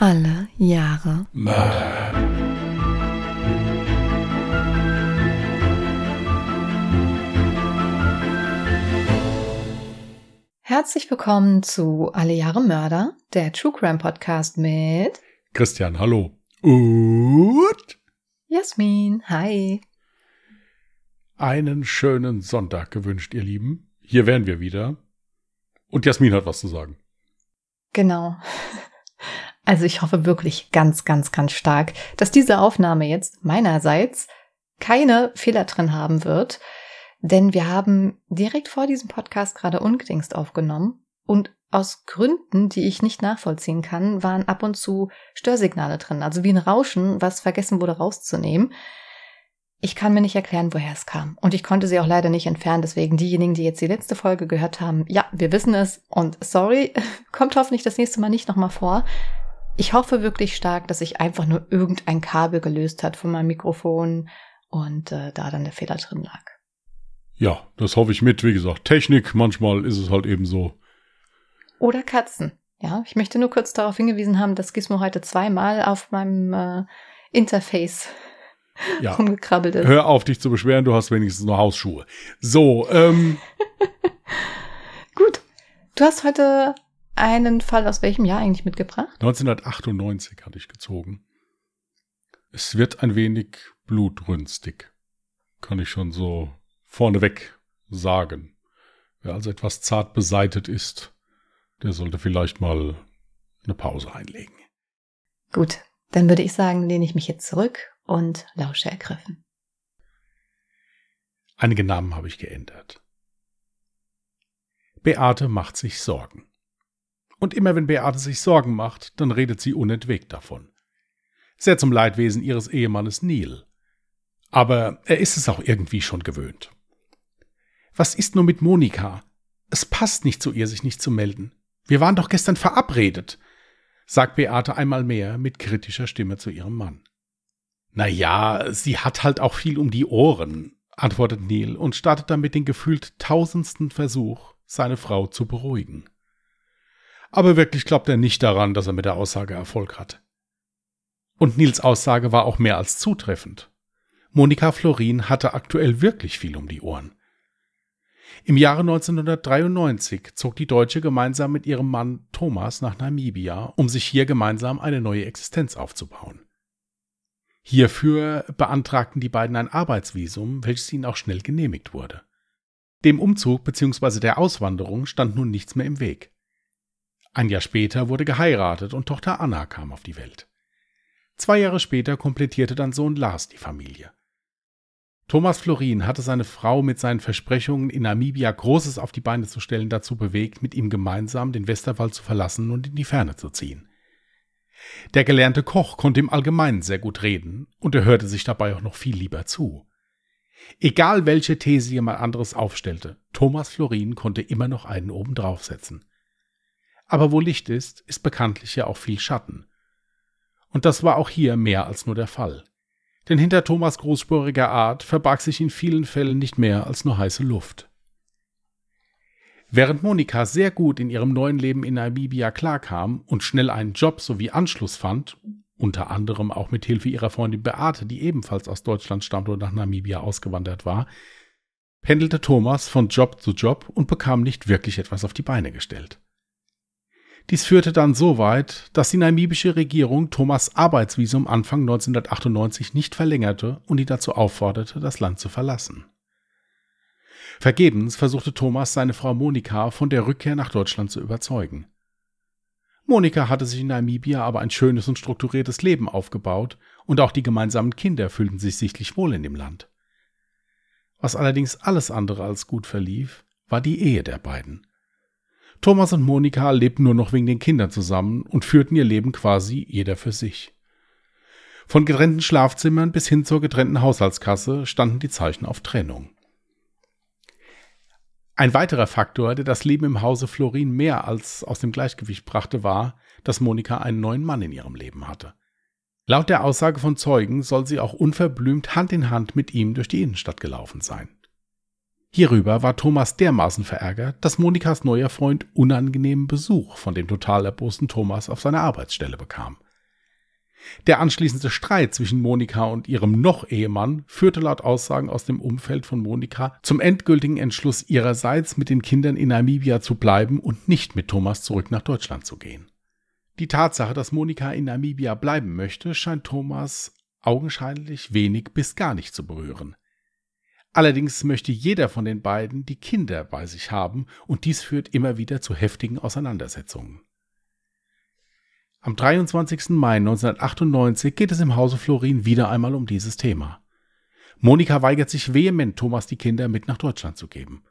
Alle Jahre Mörder. Herzlich willkommen zu Alle Jahre Mörder, der True Crime Podcast mit Christian, hallo. Und Jasmin. Hi. einen schönen Sonntag gewünscht, ihr Lieben. Hier wären wir wieder. Und Jasmin hat was zu sagen. Genau. Also ich hoffe wirklich ganz, ganz, ganz stark, dass diese Aufnahme jetzt meinerseits keine Fehler drin haben wird, denn wir haben direkt vor diesem Podcast gerade ungedingst aufgenommen und aus Gründen, die ich nicht nachvollziehen kann, waren ab und zu Störsignale drin, also wie ein Rauschen, was vergessen wurde rauszunehmen. Ich kann mir nicht erklären, woher es kam. Und ich konnte sie auch leider nicht entfernen. Deswegen diejenigen, die jetzt die letzte Folge gehört haben, ja, wir wissen es. Und sorry, kommt hoffentlich das nächste Mal nicht nochmal vor. Ich hoffe wirklich stark, dass sich einfach nur irgendein Kabel gelöst hat von meinem Mikrofon und äh, da dann der Fehler drin lag. Ja, das hoffe ich mit. Wie gesagt, Technik, manchmal ist es halt eben so. Oder Katzen. Ja, ich möchte nur kurz darauf hingewiesen haben, dass Gizmo heute zweimal auf meinem äh, Interface Ja. rumgekrabbelt ist. Hör auf, dich zu beschweren, du hast wenigstens noch Hausschuhe. So, ähm, Gut. Du hast heute einen Fall aus welchem Jahr eigentlich mitgebracht? 1998 hatte ich gezogen. Es wird ein wenig blutrünstig. Kann ich schon so vorneweg sagen. Wer also etwas zart beseitet ist, der sollte vielleicht mal eine Pause einlegen. Gut, dann würde ich sagen, lehne ich mich jetzt zurück und lausche ergriffen. Einige Namen habe ich geändert. Beate macht sich Sorgen. Und immer wenn Beate sich Sorgen macht, dann redet sie unentwegt davon. Sehr zum Leidwesen ihres Ehemannes Neil. Aber er ist es auch irgendwie schon gewöhnt. Was ist nur mit Monika? Es passt nicht zu ihr, sich nicht zu melden. Wir waren doch gestern verabredet, sagt Beate einmal mehr mit kritischer Stimme zu ihrem Mann. Na ja, sie hat halt auch viel um die Ohren, antwortet Neil und startet damit den gefühlt tausendsten Versuch, seine Frau zu beruhigen. Aber wirklich glaubt er nicht daran, dass er mit der Aussage Erfolg hat. Und Nils Aussage war auch mehr als zutreffend. Monika Florin hatte aktuell wirklich viel um die Ohren. Im Jahre 1993 zog die Deutsche gemeinsam mit ihrem Mann Thomas nach Namibia, um sich hier gemeinsam eine neue Existenz aufzubauen. Hierfür beantragten die beiden ein Arbeitsvisum, welches ihnen auch schnell genehmigt wurde. Dem Umzug bzw. der Auswanderung stand nun nichts mehr im Weg. Ein Jahr später wurde geheiratet und Tochter Anna kam auf die Welt. Zwei Jahre später komplettierte dann Sohn Lars die Familie. Thomas Florin hatte seine Frau mit seinen Versprechungen, in Namibia Großes auf die Beine zu stellen, dazu bewegt, mit ihm gemeinsam den Westerwald zu verlassen und in die Ferne zu ziehen. Der gelernte Koch konnte im Allgemeinen sehr gut reden und er hörte sich dabei auch noch viel lieber zu. Egal welche These jemand anderes aufstellte, Thomas Florin konnte immer noch einen oben draufsetzen. Aber wo Licht ist, ist bekanntlich ja auch viel Schatten. Und das war auch hier mehr als nur der Fall. Denn hinter Thomas großspuriger Art verbarg sich in vielen Fällen nicht mehr als nur heiße Luft. Während Monika sehr gut in ihrem neuen Leben in Namibia klarkam und schnell einen Job sowie Anschluss fand, unter anderem auch mit Hilfe ihrer Freundin Beate, die ebenfalls aus Deutschland stammt und nach Namibia ausgewandert war, pendelte Thomas von Job zu Job und bekam nicht wirklich etwas auf die Beine gestellt. Dies führte dann so weit, dass die namibische Regierung Thomas Arbeitsvisum Anfang 1998 nicht verlängerte und ihn dazu aufforderte, das Land zu verlassen. Vergebens versuchte Thomas seine Frau Monika von der Rückkehr nach Deutschland zu überzeugen. Monika hatte sich in Namibia aber ein schönes und strukturiertes Leben aufgebaut und auch die gemeinsamen Kinder fühlten sich sichtlich wohl in dem Land. Was allerdings alles andere als gut verlief, war die Ehe der beiden. Thomas und Monika lebten nur noch wegen den Kindern zusammen und führten ihr Leben quasi jeder für sich. Von getrennten Schlafzimmern bis hin zur getrennten Haushaltskasse standen die Zeichen auf Trennung. Ein weiterer Faktor, der das Leben im Hause Florin mehr als aus dem Gleichgewicht brachte, war, dass Monika einen neuen Mann in ihrem Leben hatte. Laut der Aussage von Zeugen soll sie auch unverblümt Hand in Hand mit ihm durch die Innenstadt gelaufen sein. Hierüber war Thomas dermaßen verärgert, dass Monikas neuer Freund unangenehmen Besuch von dem total erbosten Thomas auf seiner Arbeitsstelle bekam. Der anschließende Streit zwischen Monika und ihrem Noch-Ehemann führte laut Aussagen aus dem Umfeld von Monika zum endgültigen Entschluss ihrerseits, mit den Kindern in Namibia zu bleiben und nicht mit Thomas zurück nach Deutschland zu gehen. Die Tatsache, dass Monika in Namibia bleiben möchte, scheint Thomas augenscheinlich wenig bis gar nicht zu berühren. Allerdings möchte jeder von den beiden die Kinder bei sich haben und dies führt immer wieder zu heftigen Auseinandersetzungen. Am 23. Mai 1998 geht es im Hause Florin wieder einmal um dieses Thema. Monika weigert sich vehement, Thomas die Kinder mit nach Deutschland zu geben.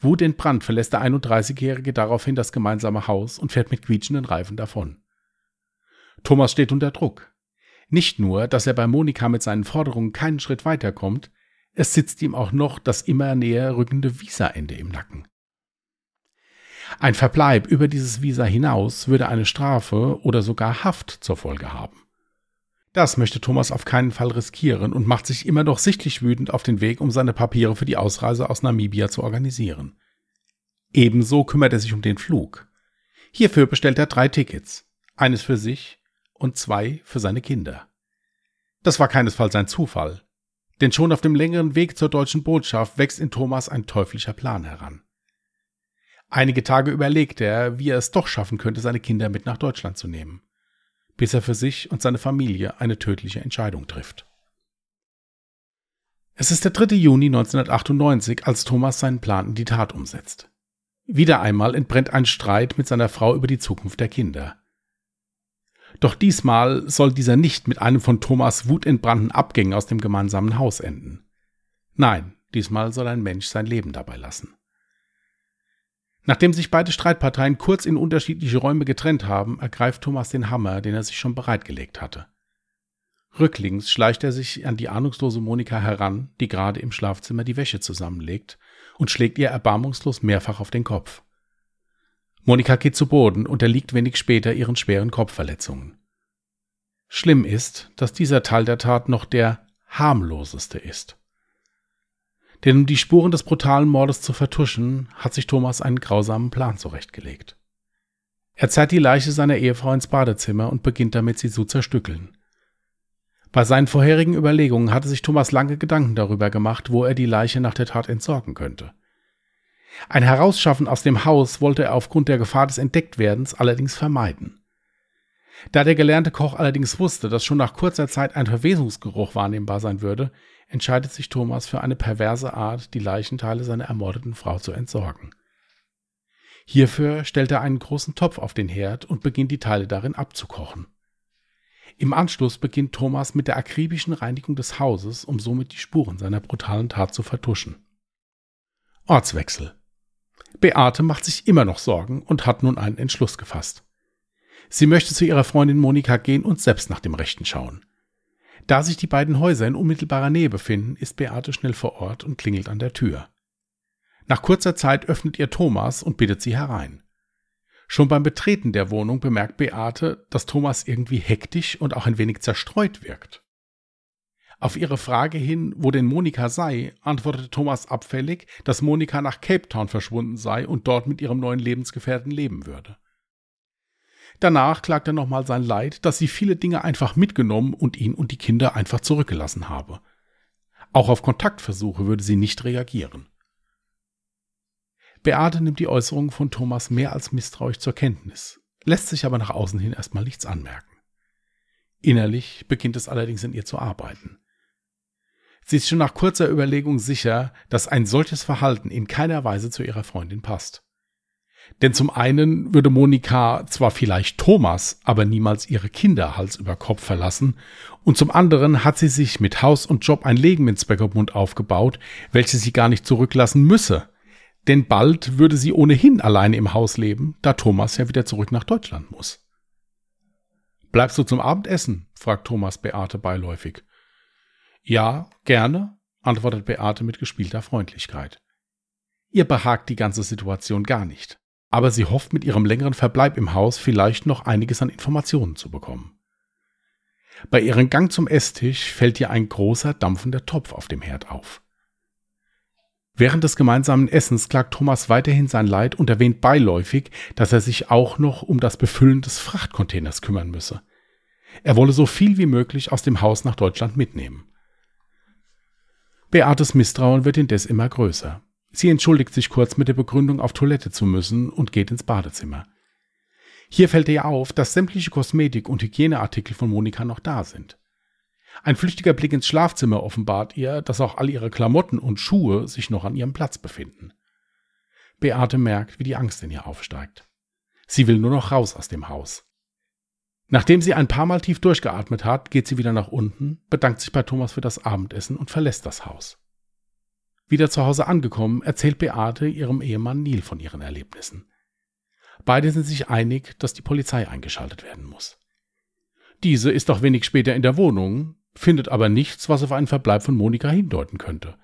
Wut in Brand verlässt der 31-Jährige daraufhin das gemeinsame Haus und fährt mit quietschenden Reifen davon. Thomas steht unter Druck. Nicht nur, dass er bei Monika mit seinen Forderungen keinen Schritt weiterkommt, es sitzt ihm auch noch das immer näher rückende Visaende im Nacken. Ein Verbleib über dieses Visa hinaus würde eine Strafe oder sogar Haft zur Folge haben. Das möchte Thomas auf keinen Fall riskieren und macht sich immer noch sichtlich wütend auf den Weg, um seine Papiere für die Ausreise aus Namibia zu organisieren. Ebenso kümmert er sich um den Flug. Hierfür bestellt er drei Tickets, eines für sich und zwei für seine Kinder. Das war keinesfalls ein Zufall, denn schon auf dem längeren Weg zur deutschen Botschaft wächst in Thomas ein teuflischer Plan heran. Einige Tage überlegt er, wie er es doch schaffen könnte, seine Kinder mit nach Deutschland zu nehmen, bis er für sich und seine Familie eine tödliche Entscheidung trifft. Es ist der 3. Juni 1998, als Thomas seinen Plan in die Tat umsetzt. Wieder einmal entbrennt ein Streit mit seiner Frau über die Zukunft der Kinder. Doch diesmal soll dieser nicht mit einem von Thomas wutentbrannten Abgängen aus dem gemeinsamen Haus enden. Nein, diesmal soll ein Mensch sein Leben dabei lassen. Nachdem sich beide Streitparteien kurz in unterschiedliche Räume getrennt haben, ergreift Thomas den Hammer, den er sich schon bereitgelegt hatte. Rücklings schleicht er sich an die ahnungslose Monika heran, die gerade im Schlafzimmer die Wäsche zusammenlegt, und schlägt ihr erbarmungslos mehrfach auf den Kopf. Monika geht zu Boden und erliegt wenig später ihren schweren Kopfverletzungen. Schlimm ist, dass dieser Teil der Tat noch der harmloseste ist. Denn um die Spuren des brutalen Mordes zu vertuschen, hat sich Thomas einen grausamen Plan zurechtgelegt. Er zerrt die Leiche seiner Ehefrau ins Badezimmer und beginnt damit, sie zu zerstückeln. Bei seinen vorherigen Überlegungen hatte sich Thomas lange Gedanken darüber gemacht, wo er die Leiche nach der Tat entsorgen könnte. Ein Herausschaffen aus dem Haus wollte er aufgrund der Gefahr des Entdecktwerdens allerdings vermeiden. Da der gelernte Koch allerdings wusste, dass schon nach kurzer Zeit ein Verwesungsgeruch wahrnehmbar sein würde, entscheidet sich Thomas für eine perverse Art, die Leichenteile seiner ermordeten Frau zu entsorgen. Hierfür stellt er einen großen Topf auf den Herd und beginnt die Teile darin abzukochen. Im Anschluss beginnt Thomas mit der akribischen Reinigung des Hauses, um somit die Spuren seiner brutalen Tat zu vertuschen. Ortswechsel. Beate macht sich immer noch Sorgen und hat nun einen Entschluss gefasst. Sie möchte zu ihrer Freundin Monika gehen und selbst nach dem Rechten schauen. Da sich die beiden Häuser in unmittelbarer Nähe befinden, ist Beate schnell vor Ort und klingelt an der Tür. Nach kurzer Zeit öffnet ihr Thomas und bittet sie herein. Schon beim Betreten der Wohnung bemerkt Beate, dass Thomas irgendwie hektisch und auch ein wenig zerstreut wirkt. Auf ihre Frage hin, wo denn Monika sei, antwortete Thomas abfällig, dass Monika nach Cape Town verschwunden sei und dort mit ihrem neuen Lebensgefährten leben würde. Danach klagt er nochmal sein Leid, dass sie viele Dinge einfach mitgenommen und ihn und die Kinder einfach zurückgelassen habe. Auch auf Kontaktversuche würde sie nicht reagieren. Beate nimmt die Äußerungen von Thomas mehr als misstrauisch zur Kenntnis, lässt sich aber nach außen hin erstmal nichts anmerken. Innerlich beginnt es allerdings in ihr zu arbeiten. Sie ist schon nach kurzer Überlegung sicher, dass ein solches Verhalten in keiner Weise zu ihrer Freundin passt. Denn zum einen würde Monika zwar vielleicht Thomas, aber niemals ihre Kinder Hals über Kopf verlassen, und zum anderen hat sie sich mit Haus und Job ein Leben in Zweckerbund aufgebaut, welches sie gar nicht zurücklassen müsse. Denn bald würde sie ohnehin alleine im Haus leben, da Thomas ja wieder zurück nach Deutschland muss. Bleibst du zum Abendessen? fragt Thomas Beate beiläufig. Ja, gerne, antwortet Beate mit gespielter Freundlichkeit. Ihr behagt die ganze Situation gar nicht aber sie hofft mit ihrem längeren Verbleib im Haus vielleicht noch einiges an Informationen zu bekommen. Bei ihrem Gang zum Esstisch fällt ihr ein großer dampfender Topf auf dem Herd auf. Während des gemeinsamen Essens klagt Thomas weiterhin sein Leid und erwähnt beiläufig, dass er sich auch noch um das Befüllen des Frachtcontainers kümmern müsse. Er wolle so viel wie möglich aus dem Haus nach Deutschland mitnehmen. Beates Misstrauen wird indes immer größer. Sie entschuldigt sich kurz mit der Begründung, auf Toilette zu müssen und geht ins Badezimmer. Hier fällt ihr auf, dass sämtliche Kosmetik- und Hygieneartikel von Monika noch da sind. Ein flüchtiger Blick ins Schlafzimmer offenbart ihr, dass auch all ihre Klamotten und Schuhe sich noch an ihrem Platz befinden. Beate merkt, wie die Angst in ihr aufsteigt. Sie will nur noch raus aus dem Haus. Nachdem sie ein paar Mal tief durchgeatmet hat, geht sie wieder nach unten, bedankt sich bei Thomas für das Abendessen und verlässt das Haus. Wieder zu Hause angekommen, erzählt Beate ihrem Ehemann Neil von ihren Erlebnissen. Beide sind sich einig, dass die Polizei eingeschaltet werden muss. Diese ist auch wenig später in der Wohnung, findet aber nichts, was auf einen Verbleib von Monika hindeuten könnte.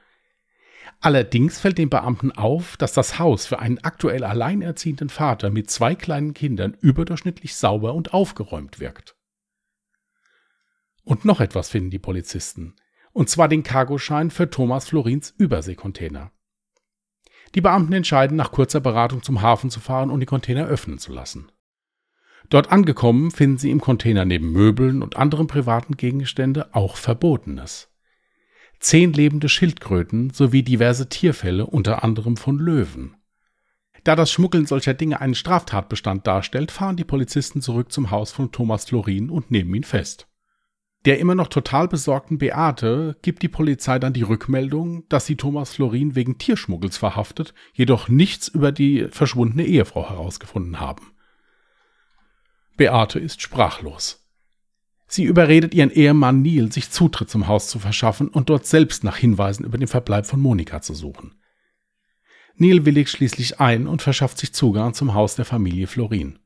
Allerdings fällt den Beamten auf, dass das Haus für einen aktuell alleinerziehenden Vater mit zwei kleinen Kindern überdurchschnittlich sauber und aufgeräumt wirkt. Und noch etwas finden die Polizisten, und zwar den Cargoschein für Thomas Florins Überseekontainer. Die Beamten entscheiden, nach kurzer Beratung zum Hafen zu fahren und die Container öffnen zu lassen. Dort angekommen finden sie im Container neben Möbeln und anderen privaten Gegenstände auch Verbotenes zehn lebende Schildkröten sowie diverse Tierfälle, unter anderem von Löwen. Da das Schmuggeln solcher Dinge einen Straftatbestand darstellt, fahren die Polizisten zurück zum Haus von Thomas Florin und nehmen ihn fest. Der immer noch total besorgten Beate gibt die Polizei dann die Rückmeldung, dass sie Thomas Florin wegen Tierschmuggels verhaftet, jedoch nichts über die verschwundene Ehefrau herausgefunden haben. Beate ist sprachlos. Sie überredet ihren Ehemann Neil, sich Zutritt zum Haus zu verschaffen und dort selbst nach Hinweisen über den Verbleib von Monika zu suchen. Neil willigt schließlich ein und verschafft sich Zugang zum Haus der Familie Florin.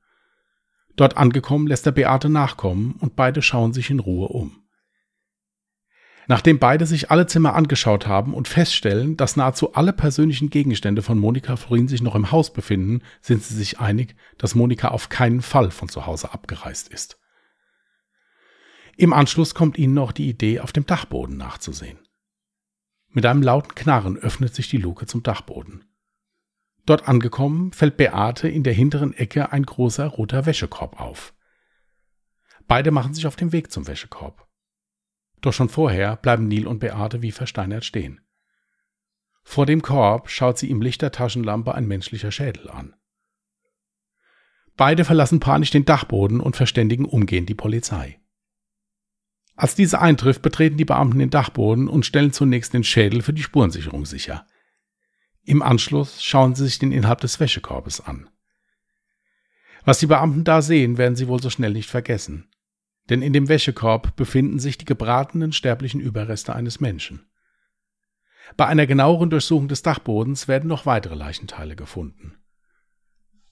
Dort angekommen lässt er Beate nachkommen und beide schauen sich in Ruhe um. Nachdem beide sich alle Zimmer angeschaut haben und feststellen, dass nahezu alle persönlichen Gegenstände von Monika Florin sich noch im Haus befinden, sind sie sich einig, dass Monika auf keinen Fall von zu Hause abgereist ist. Im Anschluss kommt ihnen noch die Idee, auf dem Dachboden nachzusehen. Mit einem lauten Knarren öffnet sich die Luke zum Dachboden. Dort angekommen, fällt Beate in der hinteren Ecke ein großer roter Wäschekorb auf. Beide machen sich auf den Weg zum Wäschekorb. Doch schon vorher bleiben Neil und Beate wie versteinert stehen. Vor dem Korb schaut sie im Licht der Taschenlampe ein menschlicher Schädel an. Beide verlassen panisch den Dachboden und verständigen umgehend die Polizei. Als diese eintrifft, betreten die Beamten den Dachboden und stellen zunächst den Schädel für die Spurensicherung sicher. Im Anschluss schauen sie sich den Inhalt des Wäschekorbes an. Was die Beamten da sehen, werden sie wohl so schnell nicht vergessen. Denn in dem Wäschekorb befinden sich die gebratenen sterblichen Überreste eines Menschen. Bei einer genaueren Durchsuchung des Dachbodens werden noch weitere Leichenteile gefunden.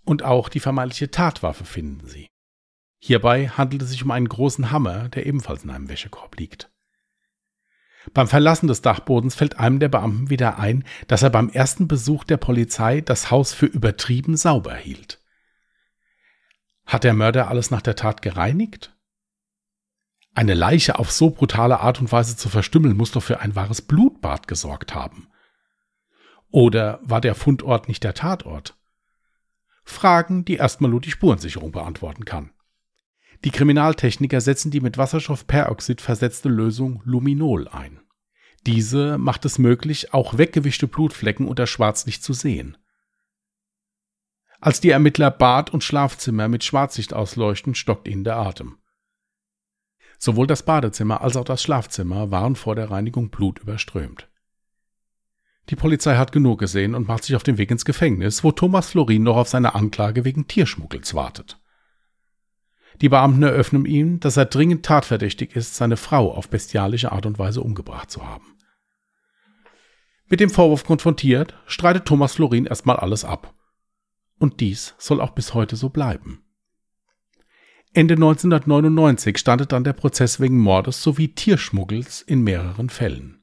Und auch die vermeintliche Tatwaffe finden sie. Hierbei handelt es sich um einen großen Hammer, der ebenfalls in einem Wäschekorb liegt. Beim Verlassen des Dachbodens fällt einem der Beamten wieder ein, dass er beim ersten Besuch der Polizei das Haus für übertrieben sauber hielt. Hat der Mörder alles nach der Tat gereinigt? Eine Leiche auf so brutale Art und Weise zu verstümmeln, muss doch für ein wahres Blutbad gesorgt haben. Oder war der Fundort nicht der Tatort? Fragen, die erstmal nur die Spurensicherung beantworten kann. Die Kriminaltechniker setzen die mit Wasserstoffperoxid versetzte Lösung Luminol ein. Diese macht es möglich, auch weggewischte Blutflecken unter Schwarzlicht zu sehen. Als die Ermittler Bad und Schlafzimmer mit Schwarzlicht ausleuchten, stockt ihnen der Atem. Sowohl das Badezimmer als auch das Schlafzimmer waren vor der Reinigung blutüberströmt. Die Polizei hat genug gesehen und macht sich auf den Weg ins Gefängnis, wo Thomas Florin noch auf seine Anklage wegen Tierschmuggels wartet. Die Beamten eröffnen ihm, dass er dringend tatverdächtig ist, seine Frau auf bestialische Art und Weise umgebracht zu haben. Mit dem Vorwurf konfrontiert, streitet Thomas Florin erstmal alles ab. Und dies soll auch bis heute so bleiben. Ende 1999 startet dann der Prozess wegen Mordes sowie Tierschmuggels in mehreren Fällen.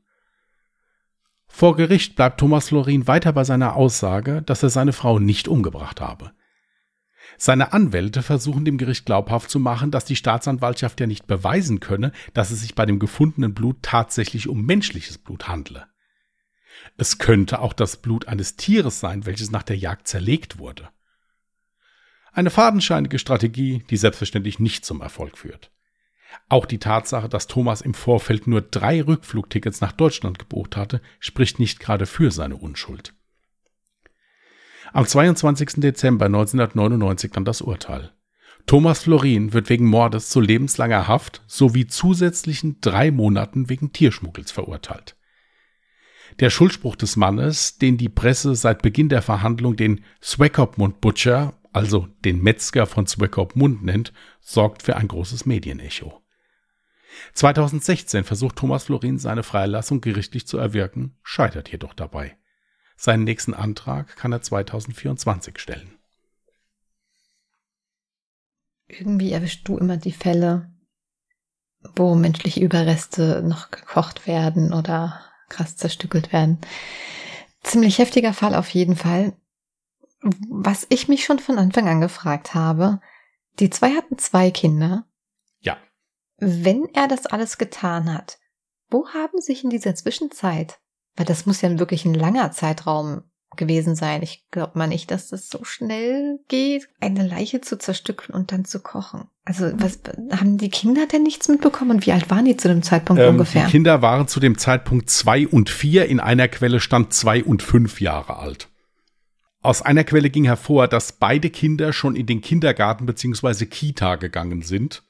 Vor Gericht bleibt Thomas Florin weiter bei seiner Aussage, dass er seine Frau nicht umgebracht habe. Seine Anwälte versuchen dem Gericht glaubhaft zu machen, dass die Staatsanwaltschaft ja nicht beweisen könne, dass es sich bei dem gefundenen Blut tatsächlich um menschliches Blut handle. Es könnte auch das Blut eines Tieres sein, welches nach der Jagd zerlegt wurde. Eine fadenscheinige Strategie, die selbstverständlich nicht zum Erfolg führt. Auch die Tatsache, dass Thomas im Vorfeld nur drei Rückflugtickets nach Deutschland gebucht hatte, spricht nicht gerade für seine Unschuld. Am 22. Dezember 1999 dann das Urteil. Thomas Florin wird wegen Mordes zu lebenslanger Haft sowie zusätzlichen drei Monaten wegen Tierschmuggels verurteilt. Der Schuldspruch des Mannes, den die Presse seit Beginn der Verhandlung den Swakopmund Butcher, also den Metzger von Swakopmund nennt, sorgt für ein großes Medienecho. 2016 versucht Thomas Florin seine Freilassung gerichtlich zu erwirken, scheitert jedoch dabei. Seinen nächsten Antrag kann er 2024 stellen. Irgendwie erwischst du immer die Fälle, wo menschliche Überreste noch gekocht werden oder krass zerstückelt werden. Ziemlich heftiger Fall auf jeden Fall. Was ich mich schon von Anfang an gefragt habe, die zwei hatten zwei Kinder. Ja. Wenn er das alles getan hat, wo haben sich in dieser Zwischenzeit weil das muss ja wirklich ein langer Zeitraum gewesen sein. Ich glaube mal nicht, dass das so schnell geht, eine Leiche zu zerstückeln und dann zu kochen. Also was haben die Kinder denn nichts mitbekommen und wie alt waren die zu dem Zeitpunkt ähm, ungefähr? Die Kinder waren zu dem Zeitpunkt zwei und vier. In einer Quelle stand zwei und fünf Jahre alt. Aus einer Quelle ging hervor, dass beide Kinder schon in den Kindergarten bzw. Kita gegangen sind.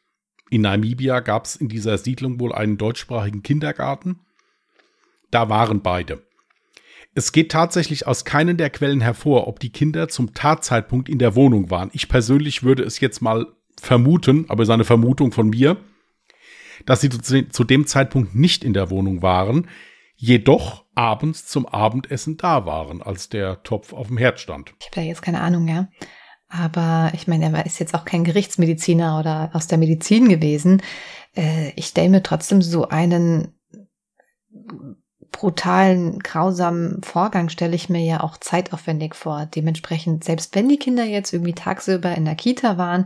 In Namibia gab es in dieser Siedlung wohl einen deutschsprachigen Kindergarten. Da waren beide. Es geht tatsächlich aus keinen der Quellen hervor, ob die Kinder zum Tatzeitpunkt in der Wohnung waren. Ich persönlich würde es jetzt mal vermuten, aber seine Vermutung von mir, dass sie zu dem Zeitpunkt nicht in der Wohnung waren, jedoch abends zum Abendessen da waren, als der Topf auf dem Herd stand. Ich habe da jetzt keine Ahnung, ja. Aber ich meine, er ist jetzt auch kein Gerichtsmediziner oder aus der Medizin gewesen. Äh, ich stelle mir trotzdem so einen brutalen, grausamen Vorgang stelle ich mir ja auch zeitaufwendig vor. Dementsprechend, selbst wenn die Kinder jetzt irgendwie tagsüber in der Kita waren,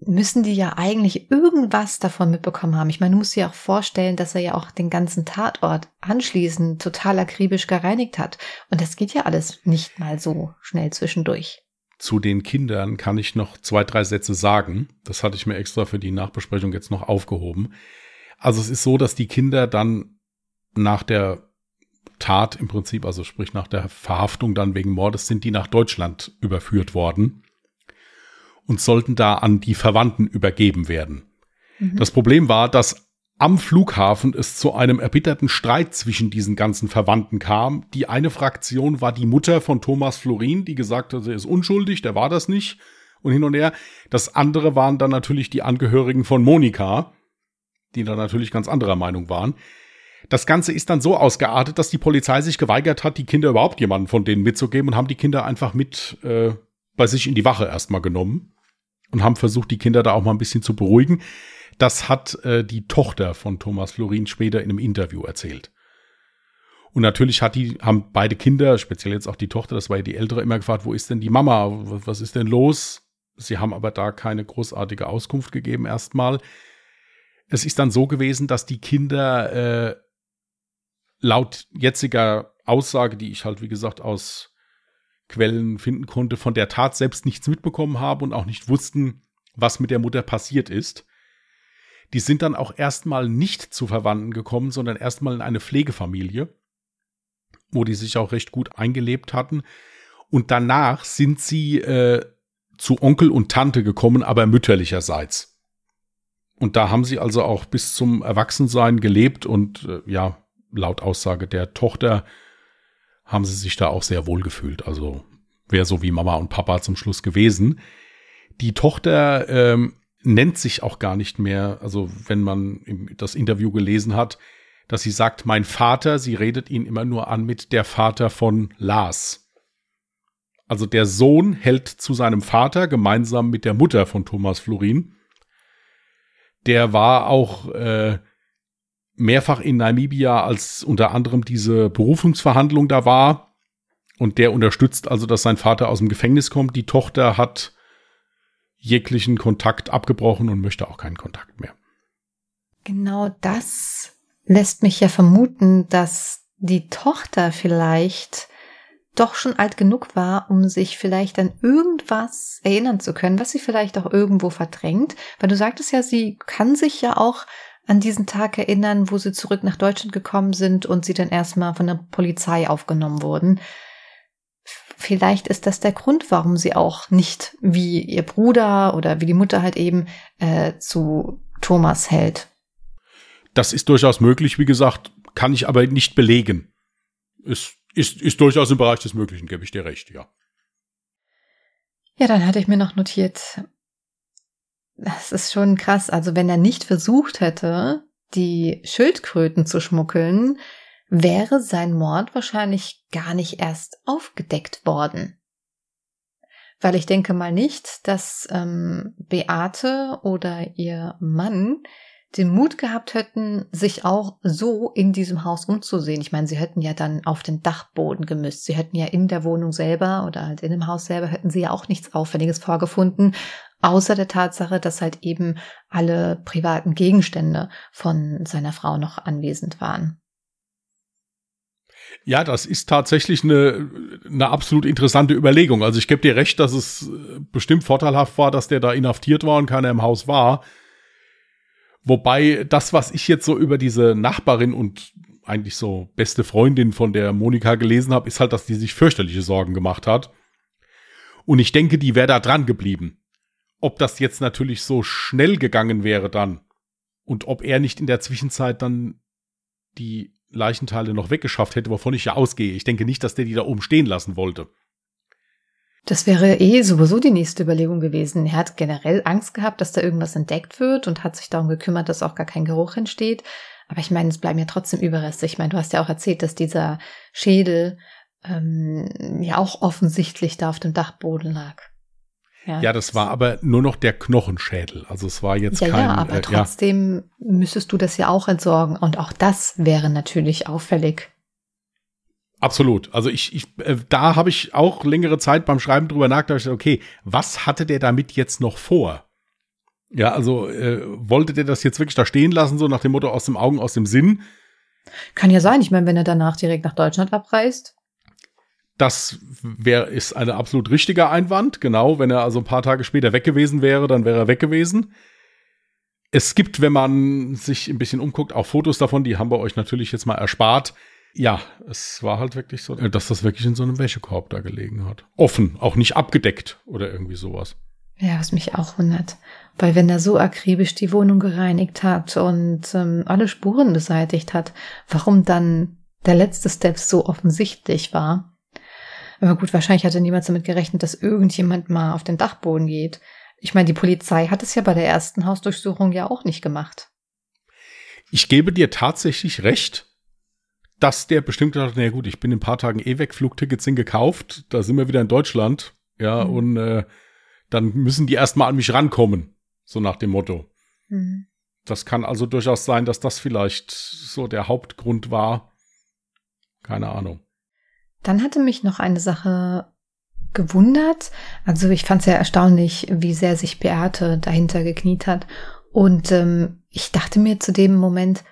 müssen die ja eigentlich irgendwas davon mitbekommen haben. Ich meine, du musst dir auch vorstellen, dass er ja auch den ganzen Tatort anschließend total akribisch gereinigt hat. Und das geht ja alles nicht mal so schnell zwischendurch. Zu den Kindern kann ich noch zwei, drei Sätze sagen. Das hatte ich mir extra für die Nachbesprechung jetzt noch aufgehoben. Also es ist so, dass die Kinder dann nach der Tat im Prinzip, also sprich nach der Verhaftung dann wegen Mordes, sind die nach Deutschland überführt worden und sollten da an die Verwandten übergeben werden. Mhm. Das Problem war, dass am Flughafen es zu einem erbitterten Streit zwischen diesen ganzen Verwandten kam. Die eine Fraktion war die Mutter von Thomas Florin, die gesagt hat, er ist unschuldig, der war das nicht und hin und her. Das andere waren dann natürlich die Angehörigen von Monika, die da natürlich ganz anderer Meinung waren. Das Ganze ist dann so ausgeartet, dass die Polizei sich geweigert hat, die Kinder überhaupt jemanden von denen mitzugeben und haben die Kinder einfach mit äh, bei sich in die Wache erstmal genommen und haben versucht, die Kinder da auch mal ein bisschen zu beruhigen. Das hat äh, die Tochter von Thomas Florin später in einem Interview erzählt. Und natürlich hat die, haben beide Kinder, speziell jetzt auch die Tochter, das war ja die ältere, immer gefragt, wo ist denn die Mama? Was ist denn los? Sie haben aber da keine großartige Auskunft gegeben erstmal. Es ist dann so gewesen, dass die Kinder äh, laut jetziger Aussage, die ich halt, wie gesagt, aus Quellen finden konnte, von der Tat selbst nichts mitbekommen haben und auch nicht wussten, was mit der Mutter passiert ist. Die sind dann auch erstmal nicht zu Verwandten gekommen, sondern erstmal in eine Pflegefamilie, wo die sich auch recht gut eingelebt hatten. Und danach sind sie äh, zu Onkel und Tante gekommen, aber mütterlicherseits. Und da haben sie also auch bis zum Erwachsensein gelebt und äh, ja, laut Aussage der Tochter haben sie sich da auch sehr wohl gefühlt. Also wäre so wie Mama und Papa zum Schluss gewesen. Die Tochter ähm, nennt sich auch gar nicht mehr, also wenn man das Interview gelesen hat, dass sie sagt, mein Vater, sie redet ihn immer nur an mit der Vater von Lars. Also der Sohn hält zu seinem Vater gemeinsam mit der Mutter von Thomas Florin. Der war auch äh, mehrfach in Namibia, als unter anderem diese Berufungsverhandlung da war. Und der unterstützt also, dass sein Vater aus dem Gefängnis kommt. Die Tochter hat jeglichen Kontakt abgebrochen und möchte auch keinen Kontakt mehr. Genau das lässt mich ja vermuten, dass die Tochter vielleicht doch schon alt genug war, um sich vielleicht an irgendwas erinnern zu können, was sie vielleicht auch irgendwo verdrängt. Weil du sagtest ja, sie kann sich ja auch an diesen Tag erinnern, wo sie zurück nach Deutschland gekommen sind und sie dann erstmal von der Polizei aufgenommen wurden. Vielleicht ist das der Grund, warum sie auch nicht wie ihr Bruder oder wie die Mutter halt eben äh, zu Thomas hält. Das ist durchaus möglich, wie gesagt, kann ich aber nicht belegen. Ist, ist, ist durchaus im Bereich des Möglichen, gebe ich dir recht, ja. Ja, dann hatte ich mir noch notiert, das ist schon krass. Also wenn er nicht versucht hätte, die Schildkröten zu schmuggeln, wäre sein Mord wahrscheinlich gar nicht erst aufgedeckt worden. Weil ich denke mal nicht, dass ähm, Beate oder ihr Mann den Mut gehabt hätten, sich auch so in diesem Haus umzusehen. Ich meine, sie hätten ja dann auf den Dachboden gemüsst. Sie hätten ja in der Wohnung selber oder halt in dem Haus selber hätten sie ja auch nichts Auffälliges vorgefunden. Außer der Tatsache, dass halt eben alle privaten Gegenstände von seiner Frau noch anwesend waren. Ja, das ist tatsächlich eine, eine absolut interessante Überlegung. Also ich gebe dir recht, dass es bestimmt vorteilhaft war, dass der da inhaftiert war und keiner im Haus war. Wobei das, was ich jetzt so über diese Nachbarin und eigentlich so beste Freundin von der Monika gelesen habe, ist halt, dass die sich fürchterliche Sorgen gemacht hat. Und ich denke, die wäre da dran geblieben. Ob das jetzt natürlich so schnell gegangen wäre dann und ob er nicht in der Zwischenzeit dann die Leichenteile noch weggeschafft hätte, wovon ich ja ausgehe. Ich denke nicht, dass der die da oben stehen lassen wollte. Das wäre eh sowieso die nächste Überlegung gewesen. Er hat generell Angst gehabt, dass da irgendwas entdeckt wird und hat sich darum gekümmert, dass auch gar kein Geruch entsteht. Aber ich meine, es bleiben ja trotzdem Überreste. Ich meine, du hast ja auch erzählt, dass dieser Schädel ähm, ja auch offensichtlich da auf dem Dachboden lag. Ja, ja, das war aber nur noch der Knochenschädel. Also es war jetzt ja, kein. Ja, aber äh, trotzdem ja. müsstest du das ja auch entsorgen. Und auch das wäre natürlich auffällig. Absolut. Also ich, ich äh, da habe ich auch längere Zeit beim Schreiben drüber nachgedacht, okay, was hatte der damit jetzt noch vor? Ja, also äh, wollte der das jetzt wirklich da stehen lassen, so nach dem Motto aus dem Augen, aus dem Sinn? Kann ja sein. Ich meine, wenn er danach direkt nach Deutschland abreist. Das wäre ist eine absolut richtiger Einwand. Genau, wenn er also ein paar Tage später weg gewesen wäre, dann wäre er weg gewesen. Es gibt, wenn man sich ein bisschen umguckt, auch Fotos davon, die haben wir euch natürlich jetzt mal erspart. Ja, es war halt wirklich so, dass das wirklich in so einem Wäschekorb da gelegen hat. Offen, auch nicht abgedeckt oder irgendwie sowas. Ja, was mich auch wundert. Weil wenn er so akribisch die Wohnung gereinigt hat und ähm, alle Spuren beseitigt hat, warum dann der letzte Step so offensichtlich war? Aber gut, wahrscheinlich hatte niemand damit gerechnet, dass irgendjemand mal auf den Dachboden geht. Ich meine, die Polizei hat es ja bei der ersten Hausdurchsuchung ja auch nicht gemacht. Ich gebe dir tatsächlich recht, dass der bestimmt hat, na gut, ich bin in ein paar Tagen eh weg, Flugtickets sind gekauft, da sind wir wieder in Deutschland, ja, mhm. und äh, dann müssen die erstmal an mich rankommen, so nach dem Motto. Mhm. Das kann also durchaus sein, dass das vielleicht so der Hauptgrund war. Keine Ahnung. Dann hatte mich noch eine Sache gewundert. Also ich fand es ja erstaunlich, wie sehr sich Beate dahinter gekniet hat. Und ähm, ich dachte mir zu dem Moment,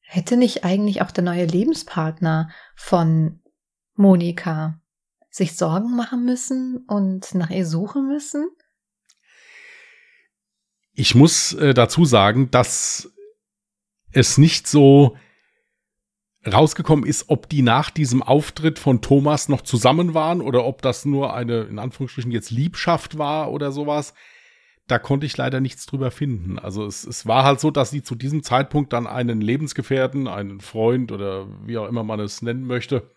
hätte nicht eigentlich auch der neue Lebenspartner von Monika sich Sorgen machen müssen und nach ihr suchen müssen? Ich muss äh, dazu sagen, dass es nicht so rausgekommen ist, ob die nach diesem Auftritt von Thomas noch zusammen waren oder ob das nur eine, in Anführungsstrichen, jetzt Liebschaft war oder sowas. Da konnte ich leider nichts drüber finden. Also es, es war halt so, dass sie zu diesem Zeitpunkt dann einen Lebensgefährten, einen Freund oder wie auch immer man es nennen möchte,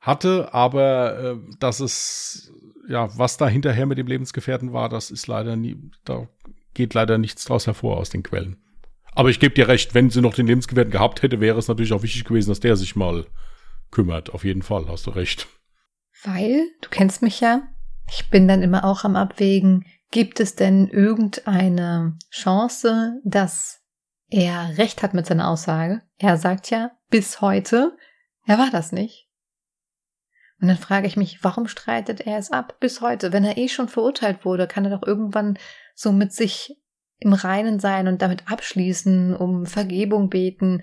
hatte, aber äh, dass es, ja, was da hinterher mit dem Lebensgefährten war, das ist leider nie, da geht leider nichts draus hervor aus den Quellen. Aber ich gebe dir recht, wenn sie noch den Lebensgefährten gehabt hätte, wäre es natürlich auch wichtig gewesen, dass der sich mal kümmert. Auf jeden Fall, hast du recht. Weil, du kennst mich ja, ich bin dann immer auch am Abwägen, gibt es denn irgendeine Chance, dass er recht hat mit seiner Aussage? Er sagt ja, bis heute, er war das nicht. Und dann frage ich mich, warum streitet er es ab bis heute? Wenn er eh schon verurteilt wurde, kann er doch irgendwann so mit sich im Reinen sein und damit abschließen, um Vergebung beten.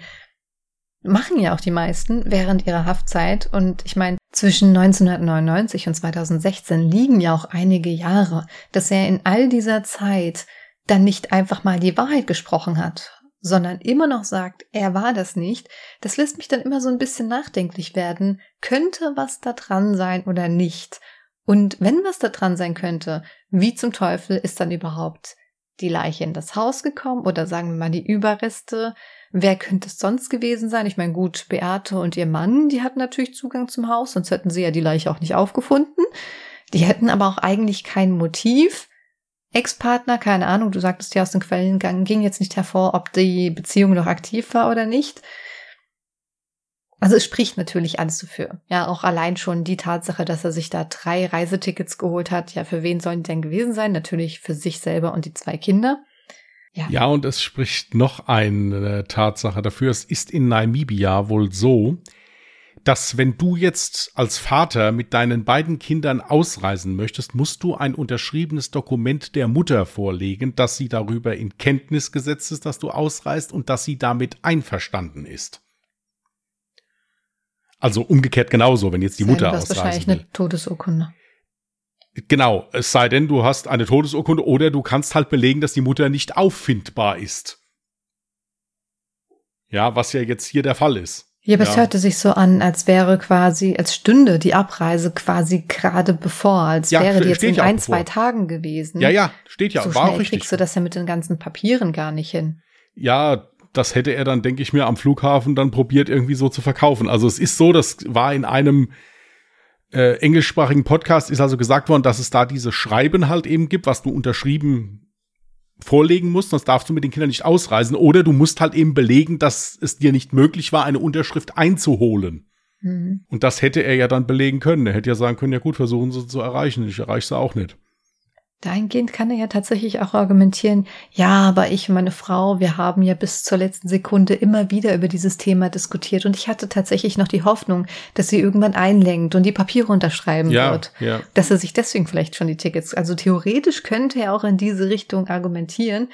machen ja auch die meisten während ihrer Haftzeit. Und ich meine, zwischen 1999 und 2016 liegen ja auch einige Jahre, dass er in all dieser Zeit dann nicht einfach mal die Wahrheit gesprochen hat, sondern immer noch sagt, er war das nicht, das lässt mich dann immer so ein bisschen nachdenklich werden. Könnte was da dran sein oder nicht? Und wenn was da dran sein könnte, wie zum Teufel ist dann überhaupt die Leiche in das Haus gekommen oder sagen wir mal die Überreste? Wer könnte es sonst gewesen sein? Ich meine, gut, Beate und ihr Mann, die hatten natürlich Zugang zum Haus, sonst hätten sie ja die Leiche auch nicht aufgefunden. Die hätten aber auch eigentlich kein Motiv. Ex-Partner, keine Ahnung, du sagtest ja aus dem Quellengang, ging jetzt nicht hervor, ob die Beziehung noch aktiv war oder nicht. Also es spricht natürlich alles dafür. Ja, auch allein schon die Tatsache, dass er sich da drei Reisetickets geholt hat. Ja, für wen sollen die denn gewesen sein? Natürlich für sich selber und die zwei Kinder. Ja. ja, und es spricht noch eine Tatsache dafür. Es ist in Namibia wohl so, dass wenn du jetzt als Vater mit deinen beiden Kindern ausreisen möchtest, musst du ein unterschriebenes Dokument der Mutter vorlegen, dass sie darüber in Kenntnis gesetzt ist, dass du ausreist und dass sie damit einverstanden ist. Also umgekehrt genauso, wenn jetzt die Mutter ausreisen will. wahrscheinlich eine Todesurkunde. Genau, es sei denn, du hast eine Todesurkunde oder du kannst halt belegen, dass die Mutter nicht auffindbar ist. Ja, was ja jetzt hier der Fall ist. Ja, aber ja. es hörte sich so an, als wäre quasi, als stünde die Abreise quasi gerade bevor, als ja, wäre die jetzt in ein, zwei Tagen gewesen. Ja, ja, steht ja, so war schnell auch richtig. kriegst du das ja mit den ganzen Papieren gar nicht hin. Ja, das hätte er dann, denke ich mir, am Flughafen dann probiert, irgendwie so zu verkaufen. Also es ist so, das war in einem äh, englischsprachigen Podcast, ist also gesagt worden, dass es da diese Schreiben halt eben gibt, was du unterschrieben vorlegen musst, sonst darfst du mit den Kindern nicht ausreisen. Oder du musst halt eben belegen, dass es dir nicht möglich war, eine Unterschrift einzuholen. Mhm. Und das hätte er ja dann belegen können. Er hätte ja sagen können, ja gut, versuchen sie zu erreichen. Ich erreiche sie auch nicht. Dahingehend kann er ja tatsächlich auch argumentieren, ja, aber ich und meine Frau, wir haben ja bis zur letzten Sekunde immer wieder über dieses Thema diskutiert und ich hatte tatsächlich noch die Hoffnung, dass sie irgendwann einlenkt und die Papiere unterschreiben ja, wird. Ja. Dass er sich deswegen vielleicht schon die Tickets, also theoretisch könnte er auch in diese Richtung argumentieren.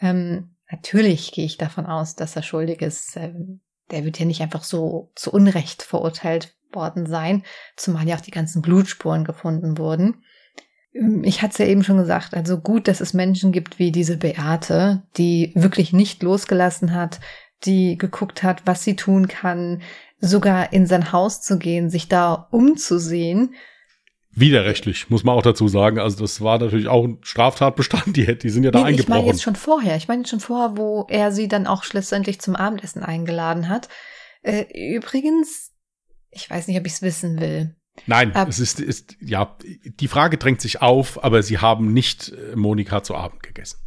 Ähm, natürlich gehe ich davon aus, dass er schuldig ist. Ähm, der wird ja nicht einfach so zu Unrecht verurteilt worden sein, zumal ja auch die ganzen Blutspuren gefunden wurden. Ich hatte es ja eben schon gesagt, also gut, dass es Menschen gibt wie diese Beate, die wirklich nicht losgelassen hat, die geguckt hat, was sie tun kann, sogar in sein Haus zu gehen, sich da umzusehen. Widerrechtlich, muss man auch dazu sagen. Also das war natürlich auch ein Straftatbestand, die, die sind ja da nee, eingebrochen. Ich meine jetzt schon vorher. Ich meine jetzt schon vorher, wo er sie dann auch schlussendlich zum Abendessen eingeladen hat. Äh, übrigens, ich weiß nicht, ob ich es wissen will. Nein, Ab es ist, ist, ja, die Frage drängt sich auf, aber sie haben nicht äh, Monika zu Abend gegessen.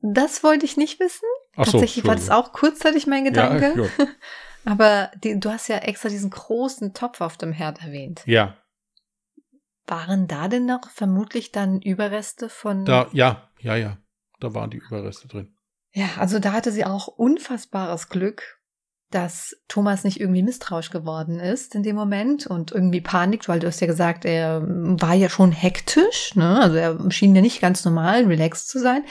Das wollte ich nicht wissen. Ach Tatsächlich so, war das auch kurzzeitig mein Gedanke. Ja, aber die, du hast ja extra diesen großen Topf auf dem Herd erwähnt. Ja. Waren da denn noch vermutlich dann Überreste von. Da, ja, ja, ja. Da waren die Überreste drin. Ja, also da hatte sie auch unfassbares Glück, dass Thomas nicht irgendwie misstrauisch geworden ist in dem Moment und irgendwie panikt, weil du hast ja gesagt, er war ja schon hektisch, ne? Also er schien ja nicht ganz normal, relaxed zu sein,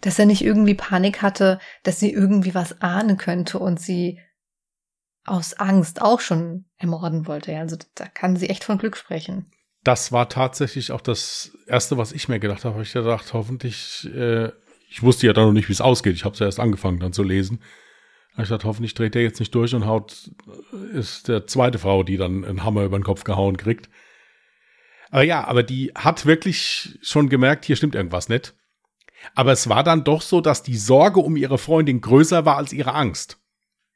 dass er nicht irgendwie Panik hatte, dass sie irgendwie was ahnen könnte und sie aus Angst auch schon ermorden wollte. Also da kann sie echt von Glück sprechen. Das war tatsächlich auch das Erste, was ich mir gedacht habe. Ich gedacht, hoffentlich, äh, ich wusste ja dann noch nicht, wie es ausgeht. Ich habe es ja erst angefangen dann zu lesen. Ich dachte, hoffentlich dreht der jetzt nicht durch und haut, ist der zweite Frau, die dann einen Hammer über den Kopf gehauen kriegt. Aber ja, aber die hat wirklich schon gemerkt, hier stimmt irgendwas nicht. Aber es war dann doch so, dass die Sorge um ihre Freundin größer war als ihre Angst.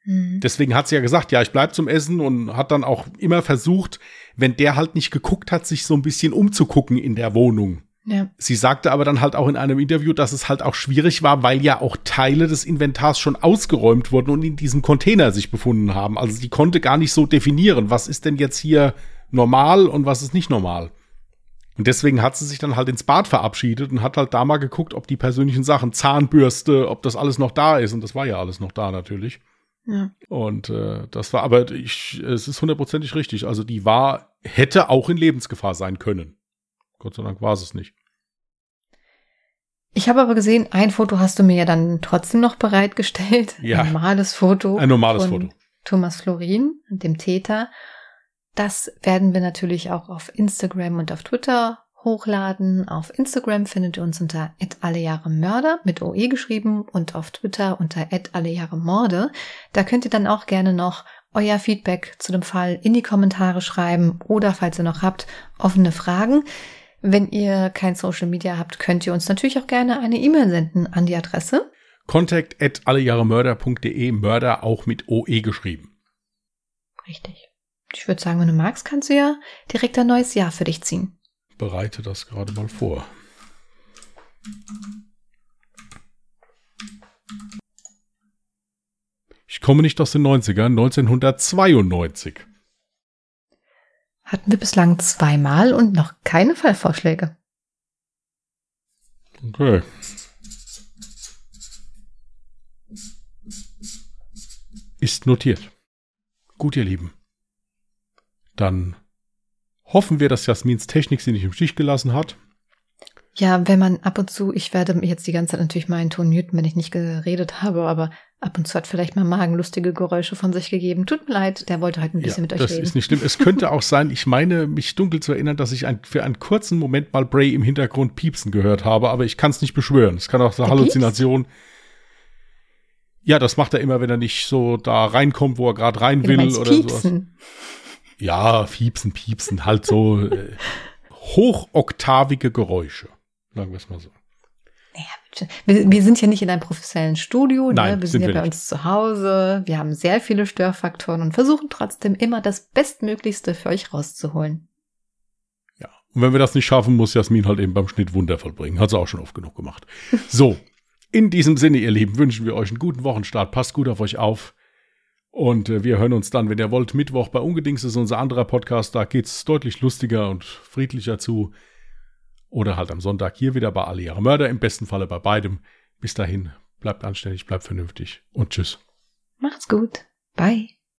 Mhm. Deswegen hat sie ja gesagt, ja, ich bleib zum Essen und hat dann auch immer versucht, wenn der halt nicht geguckt hat, sich so ein bisschen umzugucken in der Wohnung. Ja. Sie sagte aber dann halt auch in einem Interview, dass es halt auch schwierig war, weil ja auch Teile des Inventars schon ausgeräumt wurden und in diesem Container sich befunden haben. Also sie konnte gar nicht so definieren, was ist denn jetzt hier normal und was ist nicht normal. Und deswegen hat sie sich dann halt ins Bad verabschiedet und hat halt da mal geguckt, ob die persönlichen Sachen, Zahnbürste, ob das alles noch da ist. Und das war ja alles noch da natürlich. Ja. Und äh, das war, aber ich, es ist hundertprozentig richtig. Also die war, hätte auch in Lebensgefahr sein können. Gott sei Dank war es nicht. Ich habe aber gesehen, ein Foto hast du mir ja dann trotzdem noch bereitgestellt. Ja. Ein normales Foto. Ein normales Foto. Thomas Florin, dem Täter. Das werden wir natürlich auch auf Instagram und auf Twitter hochladen. Auf Instagram findet ihr uns unter @allejahremörder mit OE geschrieben und auf Twitter unter @allejahremorde. Da könnt ihr dann auch gerne noch euer Feedback zu dem Fall in die Kommentare schreiben oder falls ihr noch habt, offene Fragen. Wenn ihr kein Social Media habt, könnt ihr uns natürlich auch gerne eine E-Mail senden an die Adresse contact at allejahremörder.de, Mörder auch mit OE geschrieben. Richtig. Ich würde sagen, wenn du magst, kannst du ja direkt ein neues Jahr für dich ziehen. Bereite das gerade mal vor. Ich komme nicht aus den 90ern, 1992. Hatten wir bislang zweimal und noch keine Fallvorschläge. Okay. Ist notiert. Gut, ihr Lieben. Dann hoffen wir, dass Jasmins Technik sie nicht im Stich gelassen hat. Ja, wenn man ab und zu, ich werde jetzt die ganze Zeit natürlich meinen Ton muten, wenn ich nicht geredet habe, aber ab und zu hat vielleicht mal Magen lustige Geräusche von sich gegeben. Tut mir leid, der wollte heute ein bisschen ja, mit euch das reden. Das ist nicht schlimm. Es könnte auch sein, ich meine, mich dunkel zu erinnern, dass ich ein, für einen kurzen Moment mal Bray im Hintergrund piepsen gehört habe, aber ich kann es nicht beschwören. Es kann auch eine Halluzination. Piepst? Ja, das macht er immer, wenn er nicht so da reinkommt, wo er gerade rein will oder piepsen. sowas. Ja, piepsen, piepsen, halt so äh, hochoktavige Geräusche, sagen wir es mal so. Naja, wir, wir, sind ja nicht in einem professionellen Studio, ne? Nein, wir sind, sind ja wir bei nicht. uns zu Hause. Wir haben sehr viele Störfaktoren und versuchen trotzdem immer das Bestmöglichste für euch rauszuholen. Ja, und wenn wir das nicht schaffen, muss Jasmin halt eben beim Schnitt Wunder vollbringen. Hat sie auch schon oft genug gemacht. So, in diesem Sinne, ihr Lieben, wünschen wir euch einen guten Wochenstart. Passt gut auf euch auf. Und äh, wir hören uns dann, wenn ihr wollt, Mittwoch bei Ungedings ist unser anderer Podcast. Da geht es deutlich lustiger und friedlicher zu. Oder halt am Sonntag hier wieder bei alle ihre Mörder. Im besten Falle bei beidem. Bis dahin, bleibt anständig, bleibt vernünftig und tschüss. Macht's gut. Bye.